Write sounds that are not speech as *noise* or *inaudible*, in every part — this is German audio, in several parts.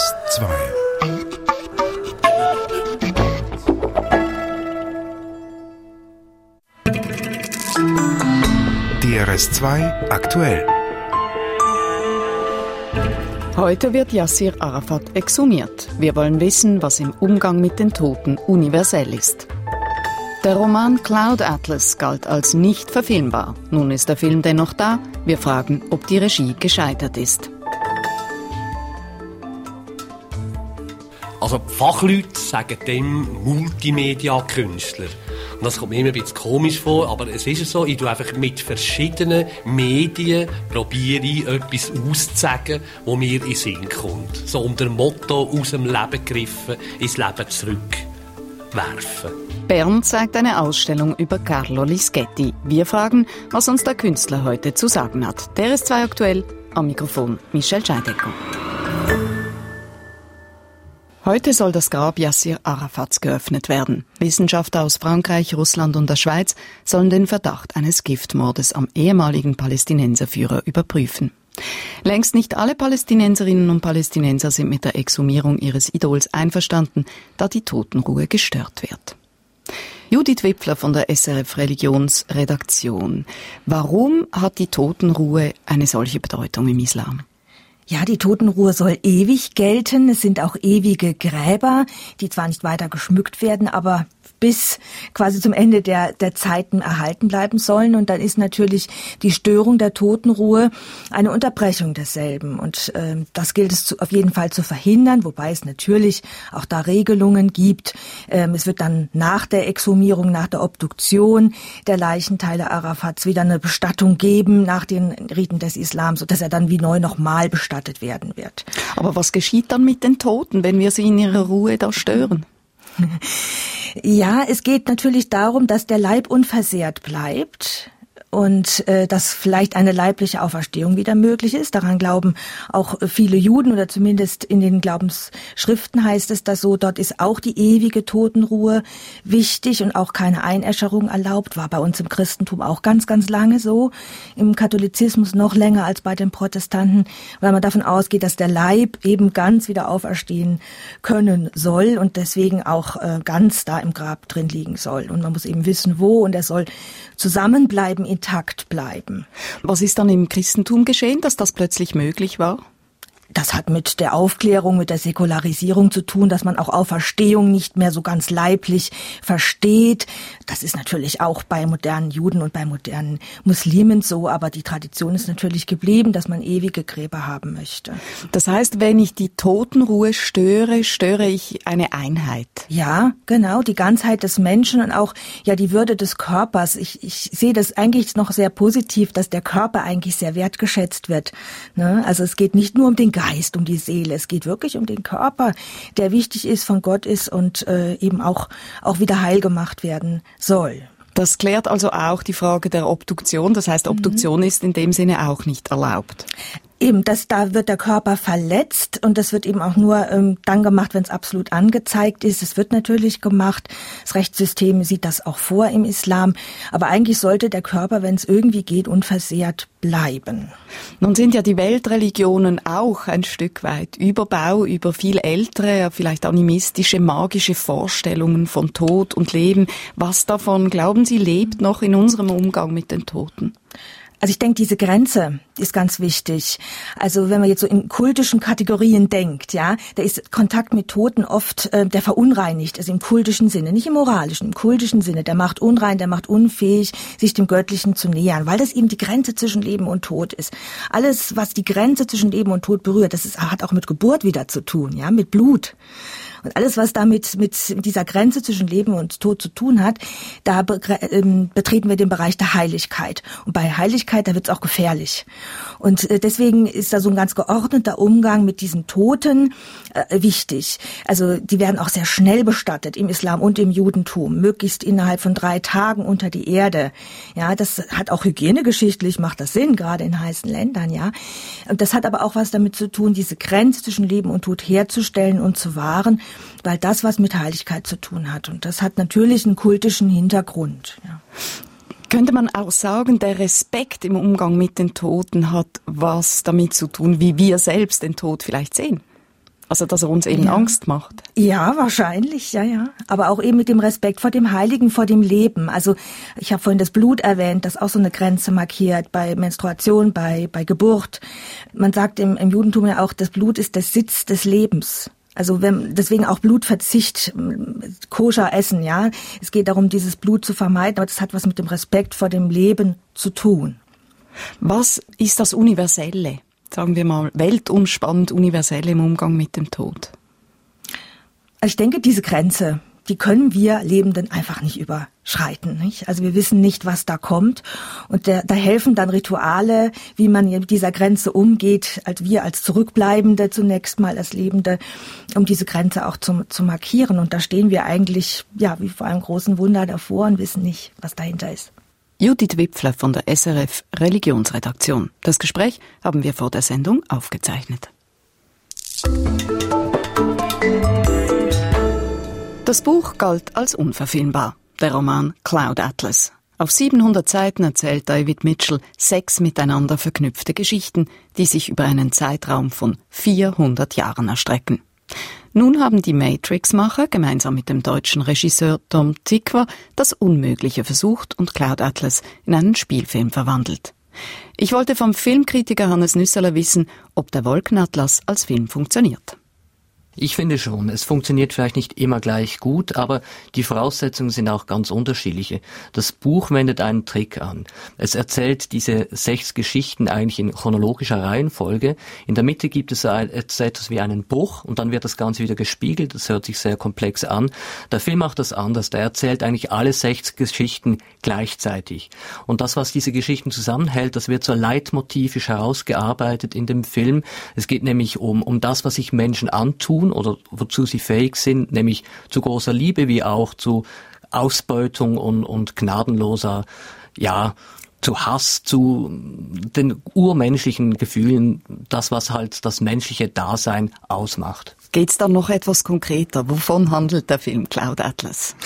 DRS2. DRS2 aktuell. Heute wird Yassir Arafat exhumiert. Wir wollen wissen, was im Umgang mit den Toten universell ist. Der Roman Cloud Atlas galt als nicht verfilmbar. Nun ist der Film dennoch da. Wir fragen, ob die Regie gescheitert ist. Also Fachleute sagen dem Multimedia-Künstler. Und das kommt mir immer ein bisschen komisch vor, aber es ist so, ich tue einfach mit verschiedenen Medien probiere etwas auszusagen, wo mir in Sinn kommt. So unter dem Motto aus dem Leben gegriffen, ins Leben zurückwerfen. Bern zeigt eine Ausstellung über Carlo Lischetti. Wir fragen, was uns der Künstler heute zu sagen hat. Der ist zwei aktuell. Am Mikrofon Michel Scheidecker. Heute soll das Grab Yassir Arafats geöffnet werden. Wissenschaftler aus Frankreich, Russland und der Schweiz sollen den Verdacht eines Giftmordes am ehemaligen Palästinenserführer überprüfen. Längst nicht alle Palästinenserinnen und Palästinenser sind mit der Exhumierung ihres Idols einverstanden, da die Totenruhe gestört wird. Judith Wipfler von der SRF Religionsredaktion. Warum hat die Totenruhe eine solche Bedeutung im Islam? Ja, die Totenruhe soll ewig gelten. Es sind auch ewige Gräber, die zwar nicht weiter geschmückt werden, aber bis quasi zum Ende der, der Zeiten erhalten bleiben sollen. Und dann ist natürlich die Störung der Totenruhe eine Unterbrechung desselben. Und äh, das gilt es zu, auf jeden Fall zu verhindern, wobei es natürlich auch da Regelungen gibt. Ähm, es wird dann nach der Exhumierung, nach der Obduktion der Leichenteile Arafats wieder eine Bestattung geben nach den Riten des Islams, sodass er dann wie neu nochmal bestattet werden wird. Aber was geschieht dann mit den Toten, wenn wir sie in ihrer Ruhe da stören? Ja, es geht natürlich darum, dass der Leib unversehrt bleibt und äh, dass vielleicht eine leibliche Auferstehung wieder möglich ist. Daran glauben auch viele Juden oder zumindest in den Glaubensschriften heißt es das so. Dort ist auch die ewige Totenruhe wichtig und auch keine Einäscherung erlaubt. War bei uns im Christentum auch ganz, ganz lange so. Im Katholizismus noch länger als bei den Protestanten, weil man davon ausgeht, dass der Leib eben ganz wieder auferstehen können soll und deswegen auch äh, ganz da im Grab drin liegen soll. Und man muss eben wissen, wo und er soll zusammenbleiben intakt bleiben. Was ist dann im Christentum geschehen, dass das plötzlich möglich war? Das hat mit der Aufklärung, mit der Säkularisierung zu tun, dass man auch Auferstehung nicht mehr so ganz leiblich versteht. Das ist natürlich auch bei modernen Juden und bei modernen Muslimen so, aber die Tradition ist natürlich geblieben, dass man ewige Gräber haben möchte. Das heißt, wenn ich die Totenruhe störe, störe ich eine Einheit. Ja, genau, die Ganzheit des Menschen und auch ja die Würde des Körpers. Ich, ich sehe das eigentlich noch sehr positiv, dass der Körper eigentlich sehr wertgeschätzt wird. Ne? Also es geht nicht nur um den Geist, um die Seele. Es geht wirklich um den Körper, der wichtig ist, von Gott ist und äh, eben auch, auch wieder heil gemacht werden soll. Das klärt also auch die Frage der Obduktion. Das heißt, Obduktion mhm. ist in dem Sinne auch nicht erlaubt. Eben, das, da wird der Körper verletzt und das wird eben auch nur ähm, dann gemacht, wenn es absolut angezeigt ist. Es wird natürlich gemacht. Das Rechtssystem sieht das auch vor im Islam. Aber eigentlich sollte der Körper, wenn es irgendwie geht, unversehrt bleiben. Nun sind ja die Weltreligionen auch ein Stück weit Überbau über viel ältere, vielleicht animistische, magische Vorstellungen von Tod und Leben. Was davon, glauben Sie, lebt noch in unserem Umgang mit den Toten? Also ich denke, diese Grenze ist ganz wichtig. Also wenn man jetzt so in kultischen Kategorien denkt, ja, da ist Kontakt mit Toten oft, äh, der verunreinigt, also im kultischen Sinne, nicht im moralischen, im kultischen Sinne. Der macht unrein, der macht unfähig, sich dem Göttlichen zu nähern, weil das eben die Grenze zwischen Leben und Tod ist. Alles, was die Grenze zwischen Leben und Tod berührt, das ist, hat auch mit Geburt wieder zu tun, ja, mit Blut. Und alles, was damit mit dieser Grenze zwischen Leben und Tod zu tun hat, da ähm, betreten wir den Bereich der Heiligkeit. Und bei Heiligkeit, da wird es auch gefährlich. Und äh, deswegen ist da so ein ganz geordneter Umgang mit diesen Toten äh, wichtig. Also die werden auch sehr schnell bestattet im Islam und im Judentum, möglichst innerhalb von drei Tagen unter die Erde. Ja, das hat auch hygienegeschichtlich macht das Sinn, gerade in heißen Ländern. Ja, und das hat aber auch was damit zu tun, diese Grenze zwischen Leben und Tod herzustellen und zu wahren weil das was mit Heiligkeit zu tun hat. Und das hat natürlich einen kultischen Hintergrund. Ja. Könnte man auch sagen, der Respekt im Umgang mit den Toten hat was damit zu tun, wie wir selbst den Tod vielleicht sehen? Also, dass er uns eben ja. Angst macht. Ja, wahrscheinlich, ja, ja. Aber auch eben mit dem Respekt vor dem Heiligen, vor dem Leben. Also, ich habe vorhin das Blut erwähnt, das auch so eine Grenze markiert bei Menstruation, bei, bei Geburt. Man sagt im, im Judentum ja auch, das Blut ist der Sitz des Lebens. Also wenn, deswegen auch Blutverzicht, koscher essen, ja. Es geht darum, dieses Blut zu vermeiden, aber das hat was mit dem Respekt vor dem Leben zu tun. Was ist das Universelle? sagen wir mal, weltumspannend universell im Umgang mit dem Tod? Ich denke, diese Grenze, die können wir Lebenden einfach nicht überschreiten. Nicht? Also wir wissen nicht, was da kommt. Und der, da helfen dann Rituale, wie man mit dieser Grenze umgeht, als wir als Zurückbleibende zunächst mal als Lebende, um diese Grenze auch zu, zu markieren. Und da stehen wir eigentlich, ja, wie vor einem großen Wunder davor und wissen nicht, was dahinter ist. Judith Wipfler von der SRF Religionsredaktion. Das Gespräch haben wir vor der Sendung aufgezeichnet. Das Buch galt als unverfilmbar. Der Roman Cloud Atlas. Auf 700 Seiten erzählt David Mitchell sechs miteinander verknüpfte Geschichten, die sich über einen Zeitraum von 400 Jahren erstrecken. Nun haben die Matrix-Macher gemeinsam mit dem deutschen Regisseur Tom Tikwa das Unmögliche versucht und Cloud Atlas in einen Spielfilm verwandelt. Ich wollte vom Filmkritiker Hannes Nüsseler wissen, ob der Wolkenatlas als Film funktioniert. Ich finde schon. Es funktioniert vielleicht nicht immer gleich gut, aber die Voraussetzungen sind auch ganz unterschiedliche. Das Buch wendet einen Trick an. Es erzählt diese sechs Geschichten eigentlich in chronologischer Reihenfolge. In der Mitte gibt es etwas wie einen Bruch und dann wird das Ganze wieder gespiegelt. Das hört sich sehr komplex an. Der Film macht das anders. Der erzählt eigentlich alle sechs Geschichten gleichzeitig. Und das, was diese Geschichten zusammenhält, das wird so leitmotivisch herausgearbeitet in dem Film. Es geht nämlich um, um das, was sich Menschen antun oder wozu sie fähig sind, nämlich zu großer Liebe wie auch zu Ausbeutung und, und gnadenloser, ja, zu Hass, zu den urmenschlichen Gefühlen, das, was halt das menschliche Dasein ausmacht. Geht's dann noch etwas konkreter? Wovon handelt der Film Cloud Atlas?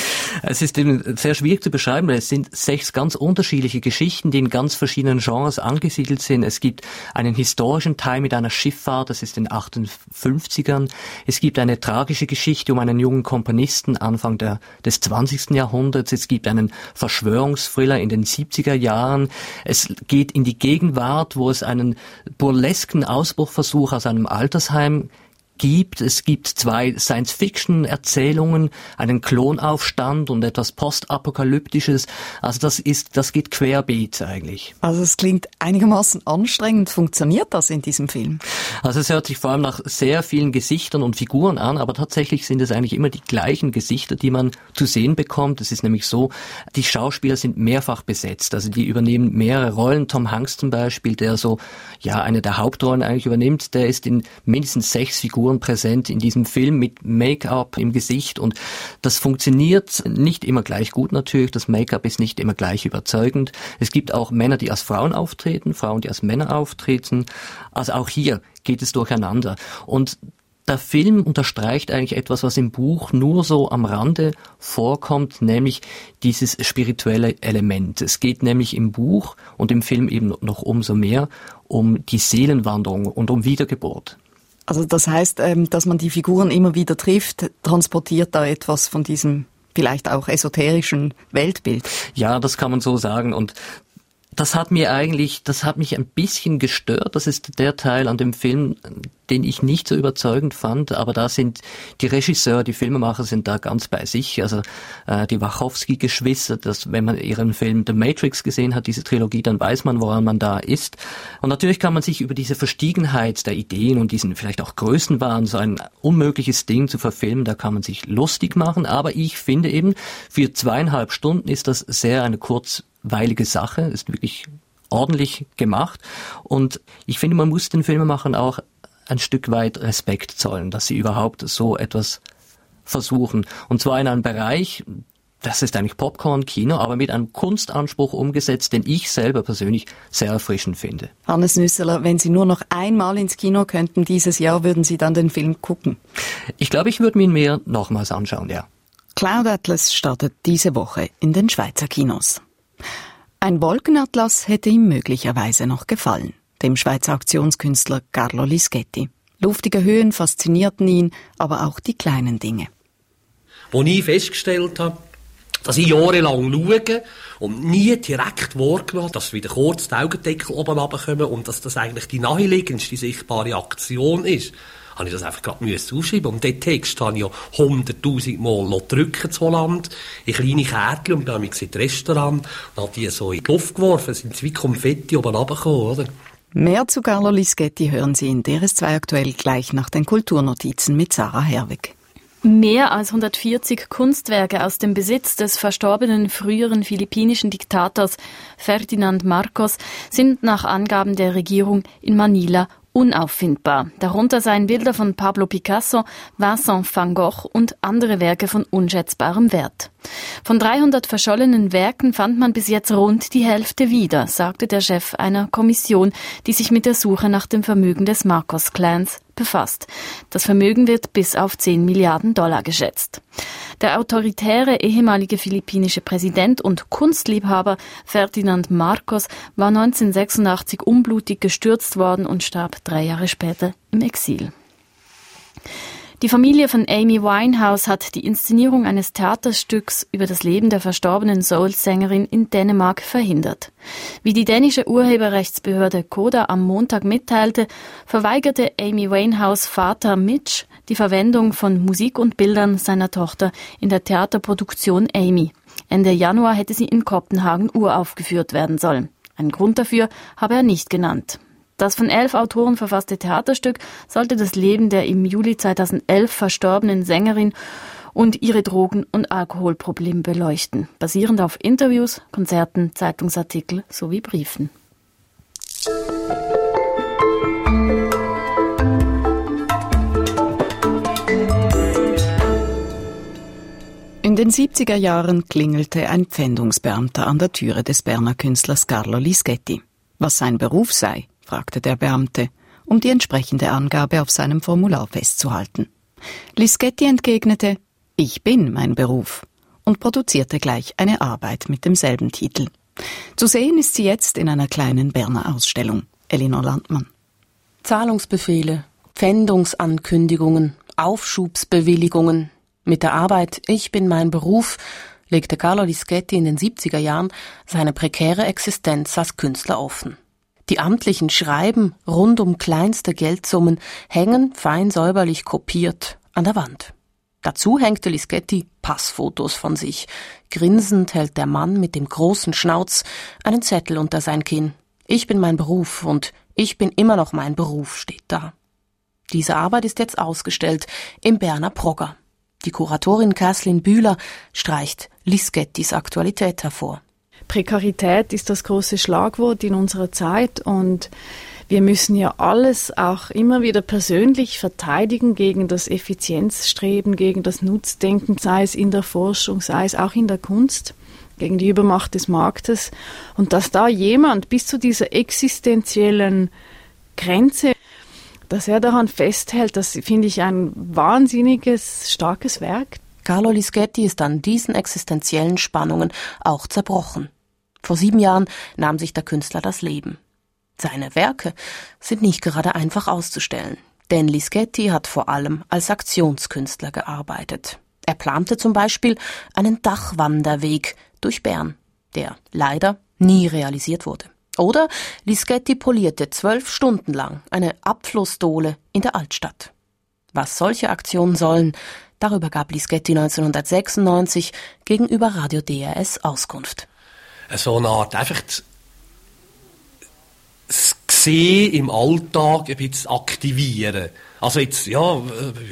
Es ist eben sehr schwierig zu beschreiben, weil es sind sechs ganz unterschiedliche Geschichten, die in ganz verschiedenen Genres angesiedelt sind. Es gibt einen historischen Teil mit einer Schifffahrt, das ist in den 58ern. Es gibt eine tragische Geschichte um einen jungen Komponisten Anfang der, des 20. Jahrhunderts. Es gibt einen Verschwörungsthriller in den 70er Jahren. Es geht in die Gegenwart, wo es einen burlesken Ausbruchversuch aus einem Altersheim gibt. Es gibt zwei Science-Fiction-Erzählungen, einen Klonaufstand und etwas Postapokalyptisches. Also das ist, das geht querbeet eigentlich. Also es klingt einigermaßen anstrengend. Funktioniert das in diesem Film? Also es hört sich vor allem nach sehr vielen Gesichtern und Figuren an, aber tatsächlich sind es eigentlich immer die gleichen Gesichter, die man zu sehen bekommt. Es ist nämlich so, die Schauspieler sind mehrfach besetzt. Also die übernehmen mehrere Rollen. Tom Hanks zum Beispiel, der so, ja, eine der Hauptrollen eigentlich übernimmt, der ist in mindestens sechs Figuren Figuren präsent in diesem Film mit Make-up im Gesicht und das funktioniert nicht immer gleich gut natürlich. Das Make-up ist nicht immer gleich überzeugend. Es gibt auch Männer, die als Frauen auftreten, Frauen, die als Männer auftreten. Also auch hier geht es durcheinander. Und der Film unterstreicht eigentlich etwas, was im Buch nur so am Rande vorkommt, nämlich dieses spirituelle Element. Es geht nämlich im Buch und im Film eben noch umso mehr um die Seelenwanderung und um Wiedergeburt. Also das heißt, ähm, dass man die Figuren immer wieder trifft, transportiert da etwas von diesem vielleicht auch esoterischen Weltbild. Ja, das kann man so sagen. Und das hat mir eigentlich, das hat mich ein bisschen gestört. Das ist der Teil an dem Film, den ich nicht so überzeugend fand. Aber da sind die Regisseure, die Filmemacher sind da ganz bei sich. Also äh, die Wachowski-Geschwister, dass wenn man ihren Film The Matrix gesehen hat, diese Trilogie, dann weiß man, woran man da ist. Und natürlich kann man sich über diese Verstiegenheit der Ideen und diesen vielleicht auch Größenwahn, so ein unmögliches Ding zu verfilmen, da kann man sich lustig machen. Aber ich finde eben, für zweieinhalb Stunden ist das sehr eine kurz weilige Sache, ist wirklich ordentlich gemacht. Und ich finde, man muss den Filmemachern auch ein Stück weit Respekt zollen, dass sie überhaupt so etwas versuchen. Und zwar in einem Bereich, das ist eigentlich Popcorn-Kino, aber mit einem Kunstanspruch umgesetzt, den ich selber persönlich sehr erfrischend finde. Hannes Nüsseler, wenn Sie nur noch einmal ins Kino könnten dieses Jahr, würden Sie dann den Film gucken? Ich glaube, ich würde mir ihn mehr nochmals anschauen, ja. Cloud Atlas startet diese Woche in den Schweizer Kinos. Ein Wolkenatlas hätte ihm möglicherweise noch gefallen, dem Schweizer Aktionskünstler Carlo Lischetti. Luftige Höhen faszinierten ihn, aber auch die kleinen Dinge. Wo ich festgestellt habe, dass ich jahrelang schaue und nie direkt wahrgenommen dass wieder kurz die Augendeckel oben runterkommen und dass das eigentlich die naheliegendste sichtbare Aktion ist, habe ich das einfach gerade müssen aufschreiben. Und den Text habe ich ja hunderttausend Mal noch drücken zu Holland, in kleine Kärtchen und dann habe ich in Restaurant und habe die so in die Luft geworfen, sind wie Konfetti oben runtergekommen, oder? Mehr zu Carlo Lischetti hören Sie in DRS2 aktuell gleich nach den Kulturnotizen mit Sarah Herwig. Mehr als 140 Kunstwerke aus dem Besitz des verstorbenen früheren philippinischen Diktators Ferdinand Marcos sind nach Angaben der Regierung in Manila unauffindbar. Darunter seien Bilder von Pablo Picasso, Vincent van Gogh und andere Werke von unschätzbarem Wert. Von 300 verschollenen Werken fand man bis jetzt rund die Hälfte wieder, sagte der Chef einer Kommission, die sich mit der Suche nach dem Vermögen des Marcos-Clans befasst. Das Vermögen wird bis auf 10 Milliarden Dollar geschätzt. Der autoritäre ehemalige philippinische Präsident und Kunstliebhaber Ferdinand Marcos war 1986 unblutig gestürzt worden und starb drei Jahre später im Exil. Die Familie von Amy Winehouse hat die Inszenierung eines Theaterstücks über das Leben der verstorbenen Soul-Sängerin in Dänemark verhindert. Wie die dänische Urheberrechtsbehörde Koda am Montag mitteilte, verweigerte Amy Winehouse Vater Mitch die Verwendung von Musik und Bildern seiner Tochter in der Theaterproduktion Amy. Ende Januar hätte sie in Kopenhagen uraufgeführt werden sollen. Einen Grund dafür habe er nicht genannt. Das von elf Autoren verfasste Theaterstück sollte das Leben der im Juli 2011 verstorbenen Sängerin und ihre Drogen- und Alkoholprobleme beleuchten, basierend auf Interviews, Konzerten, Zeitungsartikel sowie Briefen. In den 70er Jahren klingelte ein Pfändungsbeamter an der Türe des Berner Künstlers Carlo Lischetti. Was sein Beruf sei, fragte der Beamte, um die entsprechende Angabe auf seinem Formular festzuhalten. Lischetti entgegnete, ich bin mein Beruf und produzierte gleich eine Arbeit mit demselben Titel. Zu sehen ist sie jetzt in einer kleinen Berner Ausstellung. Elinor Landmann. Zahlungsbefehle, Pfändungsankündigungen, Aufschubsbewilligungen. Mit der Arbeit Ich bin mein Beruf legte Carlo Lischetti in den 70er Jahren seine prekäre Existenz als Künstler offen. Die amtlichen Schreiben rund um kleinste Geldsummen hängen fein säuberlich kopiert an der Wand. Dazu hängte Lischetti Passfotos von sich. Grinsend hält der Mann mit dem großen Schnauz einen Zettel unter sein Kinn. Ich bin mein Beruf und ich bin immer noch mein Beruf steht da. Diese Arbeit ist jetzt ausgestellt im Berner Progger. Die Kuratorin Kerslin Bühler streicht Lischettis Aktualität hervor. Prekarität ist das große Schlagwort in unserer Zeit und wir müssen ja alles auch immer wieder persönlich verteidigen gegen das Effizienzstreben, gegen das Nutzdenken, sei es in der Forschung, sei es auch in der Kunst, gegen die Übermacht des Marktes. Und dass da jemand bis zu dieser existenziellen Grenze, dass er daran festhält, das finde ich ein wahnsinniges, starkes Werk. Carlo Lischetti ist an diesen existenziellen Spannungen auch zerbrochen. Vor sieben Jahren nahm sich der Künstler das Leben. Seine Werke sind nicht gerade einfach auszustellen, denn Lischetti hat vor allem als Aktionskünstler gearbeitet. Er plante zum Beispiel einen Dachwanderweg durch Bern, der leider nie realisiert wurde. Oder Lischetti polierte zwölf Stunden lang eine Abflussdohle in der Altstadt. Was solche Aktionen sollen, Darüber gab Lischetti 1996 gegenüber Radio DRS Auskunft. So eine Art einfach das Gesehen im Alltag ein bisschen aktivieren. Also jetzt, ja,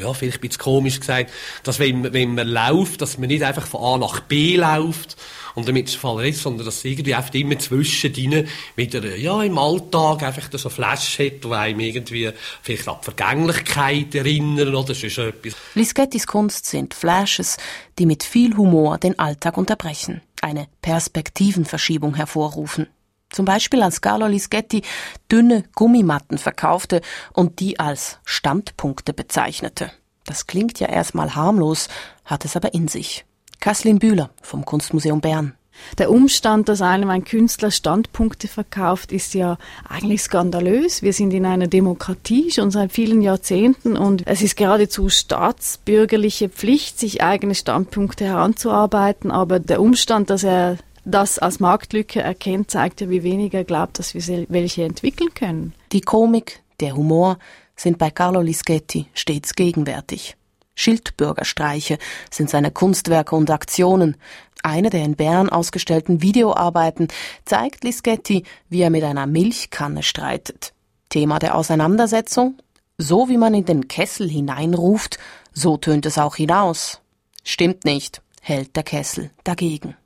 ja, vielleicht ein bisschen komisch gesagt, dass wenn, wenn man läuft, dass man nicht einfach von A nach B läuft, und damit es Fall ist, sondern dass irgendwie einfach immer zwischendrin wieder, ja, im Alltag einfach so Flash hat, die einem irgendwie vielleicht an die Vergänglichkeit erinnern oder sonst etwas. Lischettis Kunst sind Flashes, die mit viel Humor den Alltag unterbrechen, eine Perspektivenverschiebung hervorrufen. Zum Beispiel als Carlo Lischetti dünne Gummimatten verkaufte und die als Standpunkte bezeichnete. Das klingt ja erstmal harmlos, hat es aber in sich. Kaslin Bühler vom Kunstmuseum Bern. Der Umstand, dass einem ein Künstler Standpunkte verkauft, ist ja eigentlich skandalös. Wir sind in einer Demokratie schon seit vielen Jahrzehnten und es ist geradezu staatsbürgerliche Pflicht, sich eigene Standpunkte heranzuarbeiten. Aber der Umstand, dass er das als Marktlücke erkennt, zeigt ja, wie wenig er glaubt, dass wir welche entwickeln können. Die Komik, der Humor sind bei Carlo Lischetti stets gegenwärtig. Schildbürgerstreiche sind seine Kunstwerke und Aktionen. Eine der in Bern ausgestellten Videoarbeiten zeigt Lischetti, wie er mit einer Milchkanne streitet. Thema der Auseinandersetzung? So wie man in den Kessel hineinruft, so tönt es auch hinaus. Stimmt nicht, hält der Kessel dagegen.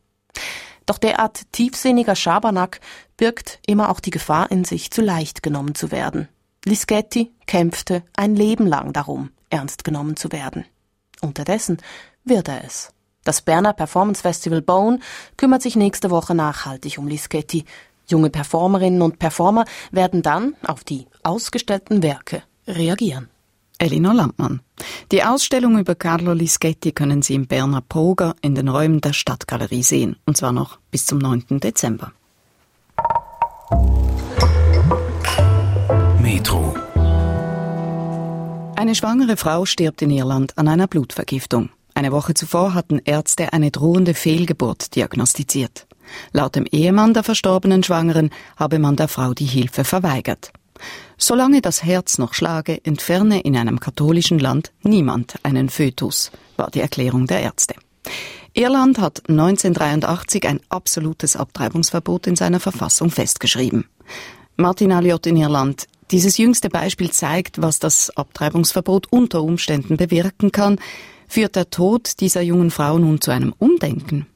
Doch derart tiefsinniger Schabernack birgt immer auch die Gefahr in sich, zu leicht genommen zu werden. Lischetti kämpfte ein Leben lang darum, ernst genommen zu werden. Unterdessen wird er es. Das Berner Performance Festival Bone kümmert sich nächste Woche nachhaltig um Lischetti. Junge Performerinnen und Performer werden dann auf die ausgestellten Werke reagieren. Elinor Landmann. Die Ausstellung über Carlo Lischetti können Sie im Berner Proger in den Räumen der Stadtgalerie sehen, und zwar noch bis zum 9. Dezember. Metro. Eine schwangere Frau stirbt in Irland an einer Blutvergiftung. Eine Woche zuvor hatten Ärzte eine drohende Fehlgeburt diagnostiziert. Laut dem Ehemann der verstorbenen Schwangeren habe man der Frau die Hilfe verweigert. Solange das Herz noch schlage, entferne in einem katholischen Land niemand einen Fötus, war die Erklärung der Ärzte. Irland hat 1983 ein absolutes Abtreibungsverbot in seiner Verfassung festgeschrieben. Martin Alliot in Irland, dieses jüngste Beispiel zeigt, was das Abtreibungsverbot unter Umständen bewirken kann. Führt der Tod dieser jungen Frau nun zu einem Umdenken?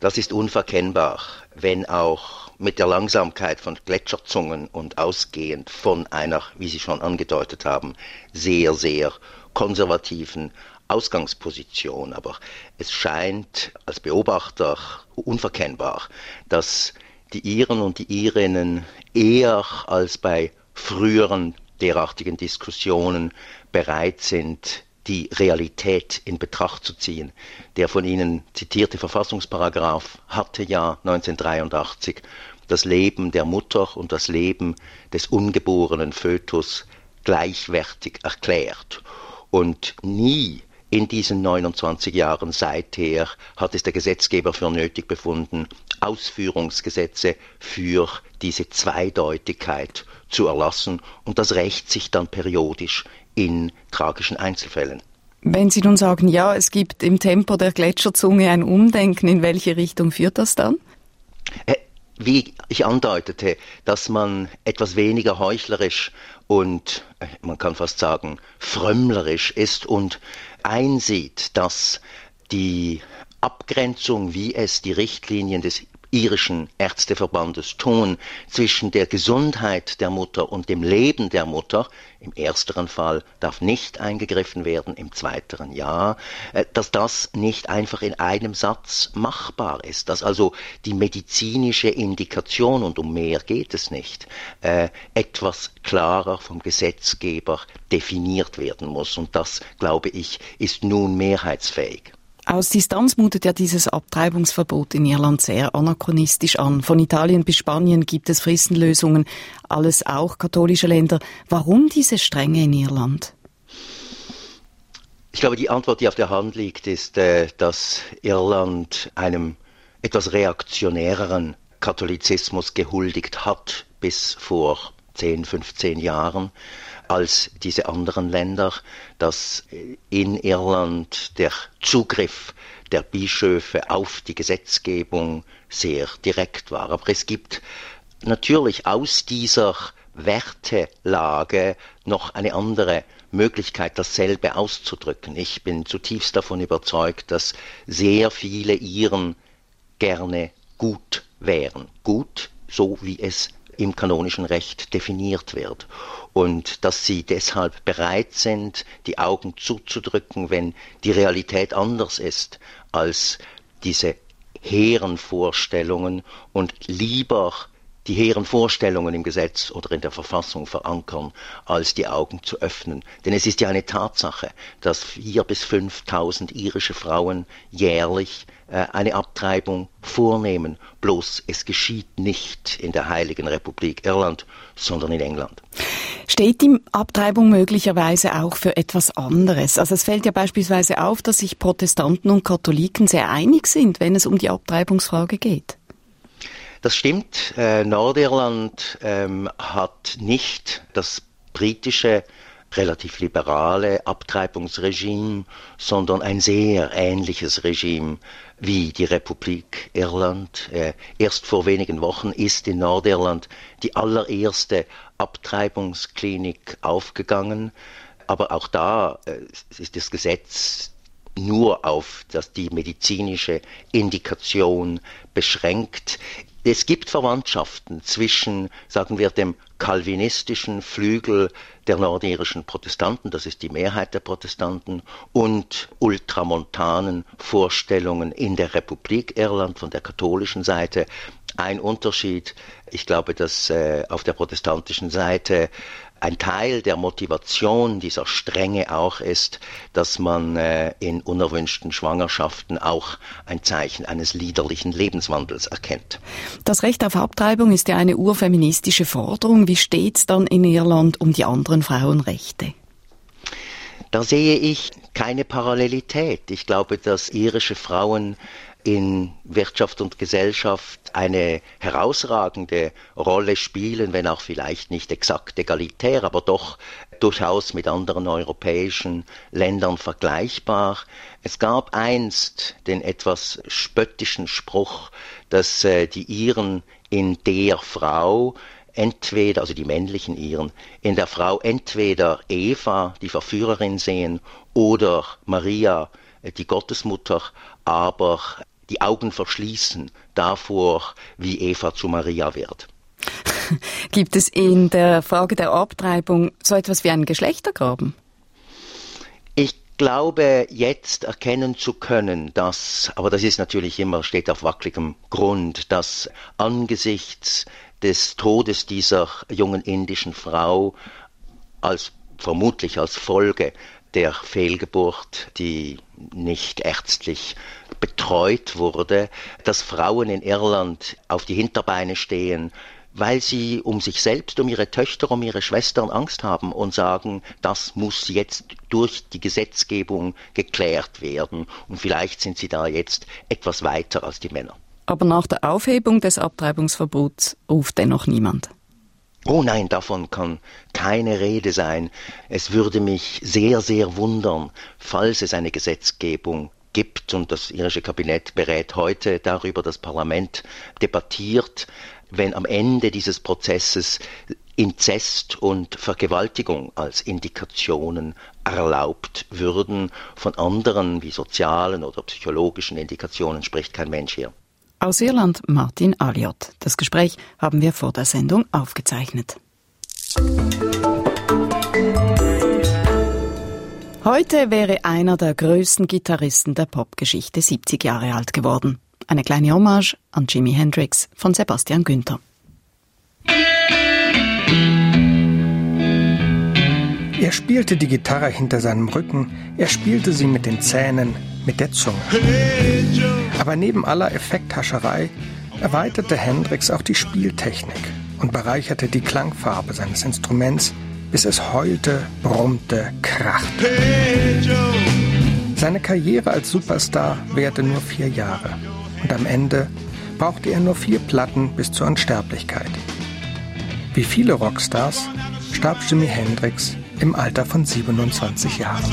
Das ist unverkennbar, wenn auch mit der Langsamkeit von Gletscherzungen und ausgehend von einer, wie Sie schon angedeutet haben, sehr, sehr konservativen Ausgangsposition. Aber es scheint als Beobachter unverkennbar, dass die Iren und die Irinnen eher als bei früheren derartigen Diskussionen bereit sind, die Realität in Betracht zu ziehen. Der von Ihnen zitierte Verfassungsparagraph hatte ja 1983 das Leben der Mutter und das Leben des ungeborenen Fötus gleichwertig erklärt. Und nie in diesen 29 Jahren seither hat es der Gesetzgeber für nötig befunden, Ausführungsgesetze für diese Zweideutigkeit zu erlassen und das rächt sich dann periodisch in tragischen Einzelfällen. Wenn Sie nun sagen, ja, es gibt im Tempo der Gletscherzunge ein Umdenken, in welche Richtung führt das dann? Äh, wie ich andeutete, dass man etwas weniger heuchlerisch und äh, man kann fast sagen frömmlerisch ist und einsieht, dass die Abgrenzung, wie es die Richtlinien des irischen Ärzteverbandes tun zwischen der Gesundheit der Mutter und dem Leben der Mutter, im ersteren Fall darf nicht eingegriffen werden, im zweiteren ja, äh, dass das nicht einfach in einem Satz machbar ist, dass also die medizinische Indikation, und um mehr geht es nicht, äh, etwas klarer vom Gesetzgeber definiert werden muss. Und das, glaube ich, ist nun mehrheitsfähig. Aus Distanz mutet ja dieses Abtreibungsverbot in Irland sehr anachronistisch an. Von Italien bis Spanien gibt es Fristenlösungen, alles auch katholische Länder. Warum diese Strenge in Irland? Ich glaube, die Antwort, die auf der Hand liegt, ist, äh, dass Irland einem etwas reaktionäreren Katholizismus gehuldigt hat bis vor 10, 15 Jahren als diese anderen Länder, dass in Irland der Zugriff der Bischöfe auf die Gesetzgebung sehr direkt war. Aber es gibt natürlich aus dieser Wertelage noch eine andere Möglichkeit, dasselbe auszudrücken. Ich bin zutiefst davon überzeugt, dass sehr viele Iren gerne gut wären. Gut, so wie es im kanonischen Recht definiert wird. Und dass sie deshalb bereit sind, die Augen zuzudrücken, wenn die Realität anders ist als diese hehren Vorstellungen und lieber die hehren Vorstellungen im Gesetz oder in der Verfassung verankern, als die Augen zu öffnen. Denn es ist ja eine Tatsache, dass vier bis fünftausend irische Frauen jährlich äh, eine Abtreibung vornehmen. Bloß es geschieht nicht in der Heiligen Republik Irland, sondern in England. Steht die Abtreibung möglicherweise auch für etwas anderes? Also es fällt ja beispielsweise auf, dass sich Protestanten und Katholiken sehr einig sind, wenn es um die Abtreibungsfrage geht. Das stimmt. Äh, Nordirland ähm, hat nicht das britische relativ liberale Abtreibungsregime, sondern ein sehr ähnliches Regime wie die Republik Irland. Äh, erst vor wenigen Wochen ist in Nordirland die allererste Abtreibungsklinik aufgegangen. Aber auch da äh, ist das Gesetz nur auf das, die medizinische Indikation beschränkt. Es gibt Verwandtschaften zwischen, sagen wir, dem kalvinistischen Flügel der nordirischen Protestanten, das ist die Mehrheit der Protestanten, und ultramontanen Vorstellungen in der Republik Irland von der katholischen Seite. Ein Unterschied, ich glaube, dass äh, auf der protestantischen Seite ein Teil der Motivation dieser Strenge auch ist, dass man äh, in unerwünschten Schwangerschaften auch ein Zeichen eines liederlichen Lebenswandels erkennt. Das Recht auf Abtreibung ist ja eine urfeministische Forderung. Wie steht's dann in Irland um die anderen Frauenrechte? Da sehe ich keine Parallelität. Ich glaube, dass irische Frauen in Wirtschaft und Gesellschaft eine herausragende Rolle spielen, wenn auch vielleicht nicht exakt egalitär, aber doch durchaus mit anderen europäischen Ländern vergleichbar. Es gab einst den etwas spöttischen Spruch, dass äh, die Iren in der Frau entweder, also die männlichen Iren, in der Frau entweder Eva, die Verführerin sehen, oder Maria, äh, die Gottesmutter, aber die Augen verschließen davor, wie Eva zu Maria wird. *laughs* Gibt es in der Frage der Abtreibung so etwas wie einen Geschlechtergraben? Ich glaube, jetzt erkennen zu können, dass, aber das ist natürlich immer, steht auf wackeligem Grund, dass angesichts des Todes dieser jungen indischen Frau als vermutlich als Folge der Fehlgeburt, die nicht ärztlich betreut wurde, dass Frauen in Irland auf die Hinterbeine stehen, weil sie um sich selbst, um ihre Töchter, um ihre Schwestern Angst haben und sagen, das muss jetzt durch die Gesetzgebung geklärt werden. Und vielleicht sind sie da jetzt etwas weiter als die Männer. Aber nach der Aufhebung des Abtreibungsverbots ruft dennoch niemand. Oh nein, davon kann keine Rede sein. Es würde mich sehr, sehr wundern, falls es eine Gesetzgebung gibt und das irische Kabinett berät heute darüber, das Parlament debattiert, wenn am Ende dieses Prozesses Inzest und Vergewaltigung als Indikationen erlaubt würden. Von anderen wie sozialen oder psychologischen Indikationen spricht kein Mensch hier. Aus Irland Martin Aliot. Das Gespräch haben wir vor der Sendung aufgezeichnet. Heute wäre einer der größten Gitarristen der Popgeschichte 70 Jahre alt geworden. Eine kleine Hommage an Jimi Hendrix von Sebastian Günther. Er spielte die Gitarre hinter seinem Rücken, er spielte sie mit den Zähnen, mit der Zunge. Aber neben aller Effekthascherei erweiterte Hendrix auch die Spieltechnik und bereicherte die Klangfarbe seines Instruments, bis es heulte, brummte, krachte. Seine Karriere als Superstar währte nur vier Jahre und am Ende brauchte er nur vier Platten bis zur Unsterblichkeit. Wie viele Rockstars starb Jimi Hendrix im Alter von 27 Jahren.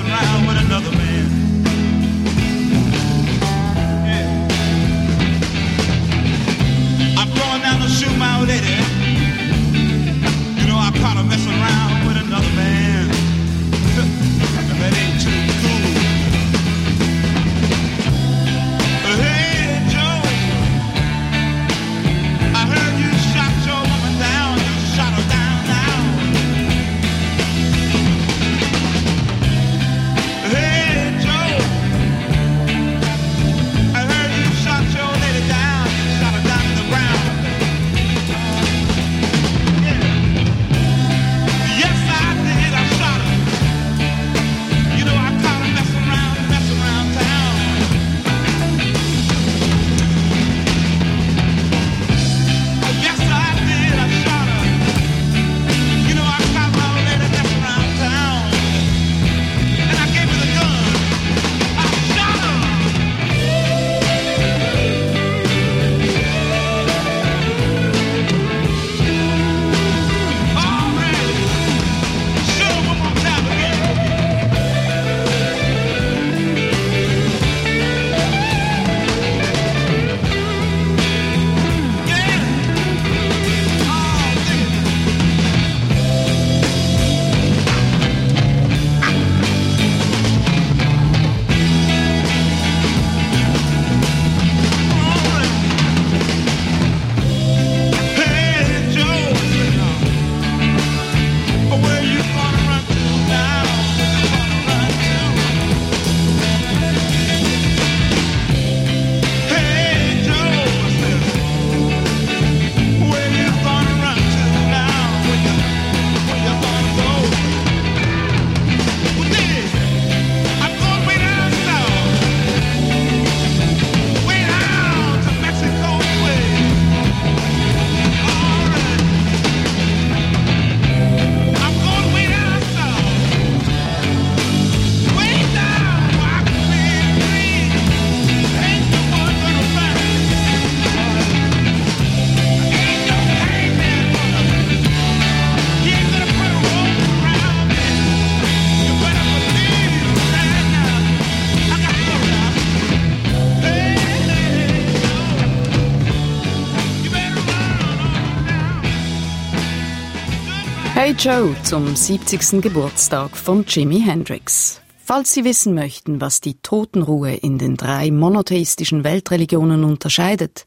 Hey Joe zum 70. Geburtstag von Jimi Hendrix. Falls Sie wissen möchten, was die Totenruhe in den drei monotheistischen Weltreligionen unterscheidet,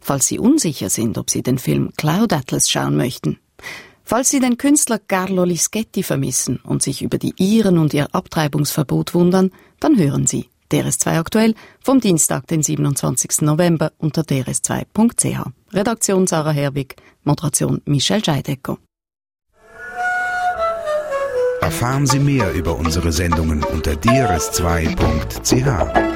falls Sie unsicher sind, ob Sie den Film Cloud Atlas schauen möchten, falls Sie den Künstler Carlo Lischetti vermissen und sich über die Iren und ihr Abtreibungsverbot wundern, dann hören Sie DRS2 aktuell vom Dienstag, den 27. November unter drs2.ch. Redaktion Sarah Herwig, Moderation Michel Scheidecker. Erfahren Sie mehr über unsere Sendungen unter drs2.ch.